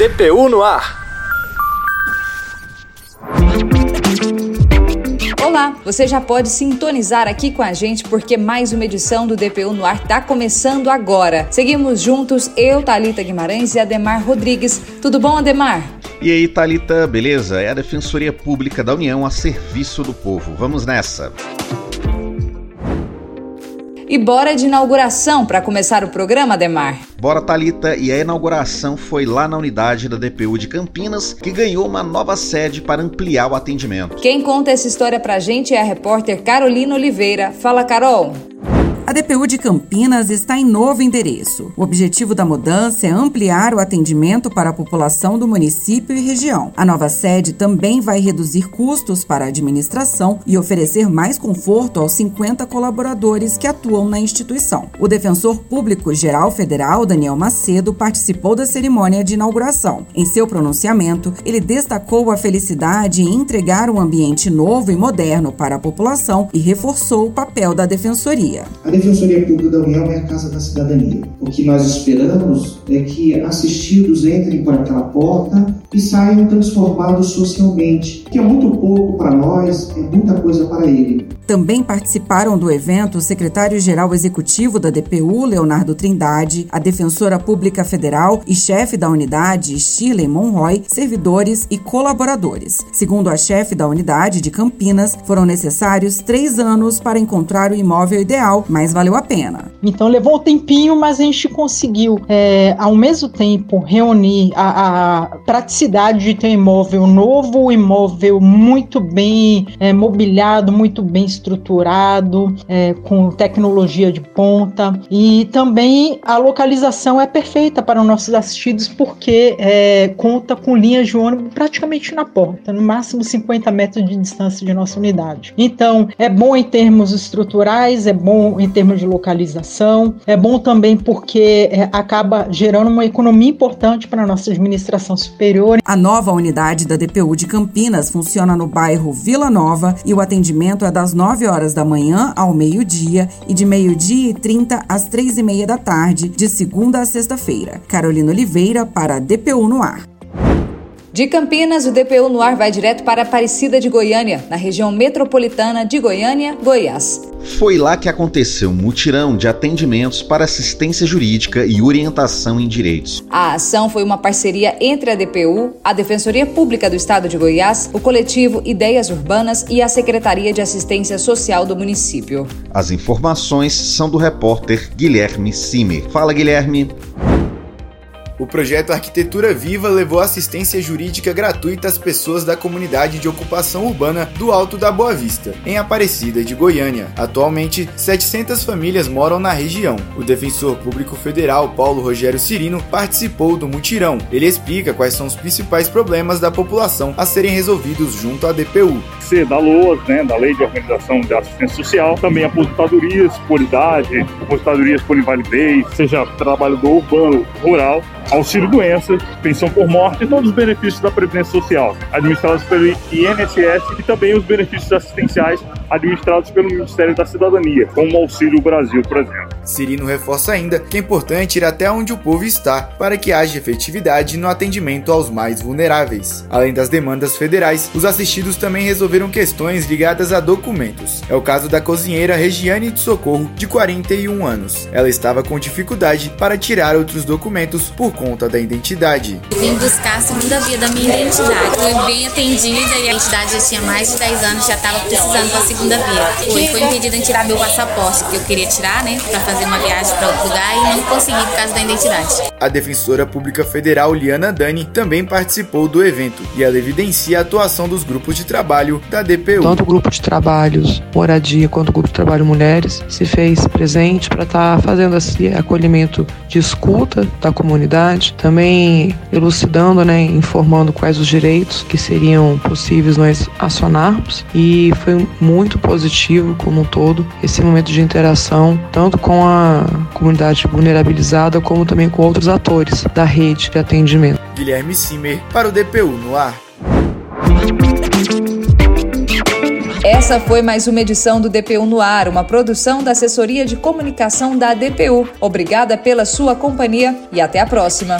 DPU no ar. Olá, você já pode sintonizar aqui com a gente porque mais uma edição do DPU no ar está começando agora. Seguimos juntos, eu, Talita Guimarães e Ademar Rodrigues. Tudo bom, Ademar? E aí, Talita, beleza? É a Defensoria Pública da União a serviço do povo. Vamos nessa. E bora de inauguração para começar o programa, Ademar. Bora, Talita, e a inauguração foi lá na unidade da DPU de Campinas, que ganhou uma nova sede para ampliar o atendimento. Quem conta essa história pra gente é a repórter Carolina Oliveira. Fala, Carol. A DPU de Campinas está em novo endereço. O objetivo da mudança é ampliar o atendimento para a população do município e região. A nova sede também vai reduzir custos para a administração e oferecer mais conforto aos 50 colaboradores que atuam na instituição. O defensor público geral federal, Daniel Macedo, participou da cerimônia de inauguração. Em seu pronunciamento, ele destacou a felicidade em entregar um ambiente novo e moderno para a população e reforçou o papel da defensoria. Defensoria Pública da União é a Casa da Cidadania. O que nós esperamos é que assistidos entrem por aquela porta e saiam transformados socialmente, que é muito pouco para nós, é muita coisa para ele. Também participaram do evento o secretário-geral executivo da DPU, Leonardo Trindade, a defensora pública federal e chefe da unidade, Shirley Monroy, servidores e colaboradores. Segundo a chefe da unidade de Campinas, foram necessários três anos para encontrar o imóvel ideal, mas valeu a pena. Então levou um tempinho, mas a gente conseguiu, é, ao mesmo tempo, reunir a, a, praticidade de ter um imóvel novo, um imóvel muito bem é, mobiliado, muito bem estruturado, é, com tecnologia de ponta. E também a localização é perfeita para os nossos assistidos porque é, conta com linhas de ônibus praticamente na porta, no máximo 50 metros de distância de nossa unidade. Então, é bom em termos estruturais, é bom em termos de localização, é bom também porque é, acaba gerando uma economia importante para a nossa administração superior. A nova unidade da DPU de Campinas funciona no bairro Vila Nova e o atendimento é das 9 9 horas da manhã ao meio-dia e de meio-dia e 30 às 3 e meia da tarde, de segunda a sexta-feira. Carolina Oliveira para a DPU no ar. De Campinas, o DPU no ar vai direto para Aparecida de Goiânia, na região metropolitana de Goiânia, Goiás. Foi lá que aconteceu um mutirão de atendimentos para assistência jurídica e orientação em direitos. A ação foi uma parceria entre a DPU, a Defensoria Pública do Estado de Goiás, o coletivo Ideias Urbanas e a Secretaria de Assistência Social do município. As informações são do repórter Guilherme Simer. Fala, Guilherme. O projeto Arquitetura Viva levou assistência jurídica gratuita às pessoas da comunidade de ocupação urbana do Alto da Boa Vista, em Aparecida de Goiânia. Atualmente, 700 famílias moram na região. O defensor público federal Paulo Rogério Cirino participou do mutirão. Ele explica quais são os principais problemas da população a serem resolvidos junto à DPU. C da LOAS, né, da Lei de Organização de Assistência Social, também aposentadorias por idade, aposentadorias por invalidez, seja trabalhador urbano, rural, auxílio doença, pensão por morte e todos os benefícios da Previdência Social, administrados pelo INSS e também os benefícios assistenciais administrados pelo Ministério da Cidadania, como o Auxílio Brasil, por exemplo. Cirino reforça ainda que é importante ir até onde o povo está para que haja efetividade no atendimento aos mais vulneráveis. Além das demandas federais, os assistidos também resolveram questões ligadas a documentos. É o caso da cozinheira Regiane de Socorro, de 41 anos. Ela estava com dificuldade para tirar outros documentos por conta da identidade. Vim buscar a segunda via da minha identidade. Fui bem atendida e a identidade já tinha mais de 10 anos, já estava precisando da segunda via. Foi, foi impedida em tirar meu passaporte, que eu queria tirar, né, para fazer uma viagem para outro lugar e não consegui por causa da identidade. A defensora pública federal Liana Dani também participou do evento e ela evidencia a atuação dos grupos de trabalho da DPU. Tanto o grupo de trabalhos Moradia quanto o grupo de trabalho Mulheres se fez presente para estar tá fazendo esse acolhimento de escuta da comunidade, também elucidando, né, informando quais os direitos que seriam possíveis nós acionarmos e foi muito positivo como um todo esse momento de interação tanto com a comunidade vulnerabilizada como também com outros atores da rede de atendimento. Guilherme Simer para o DPU no ar. Essa foi mais uma edição do DPU no Ar, uma produção da Assessoria de Comunicação da DPU. Obrigada pela sua companhia e até a próxima.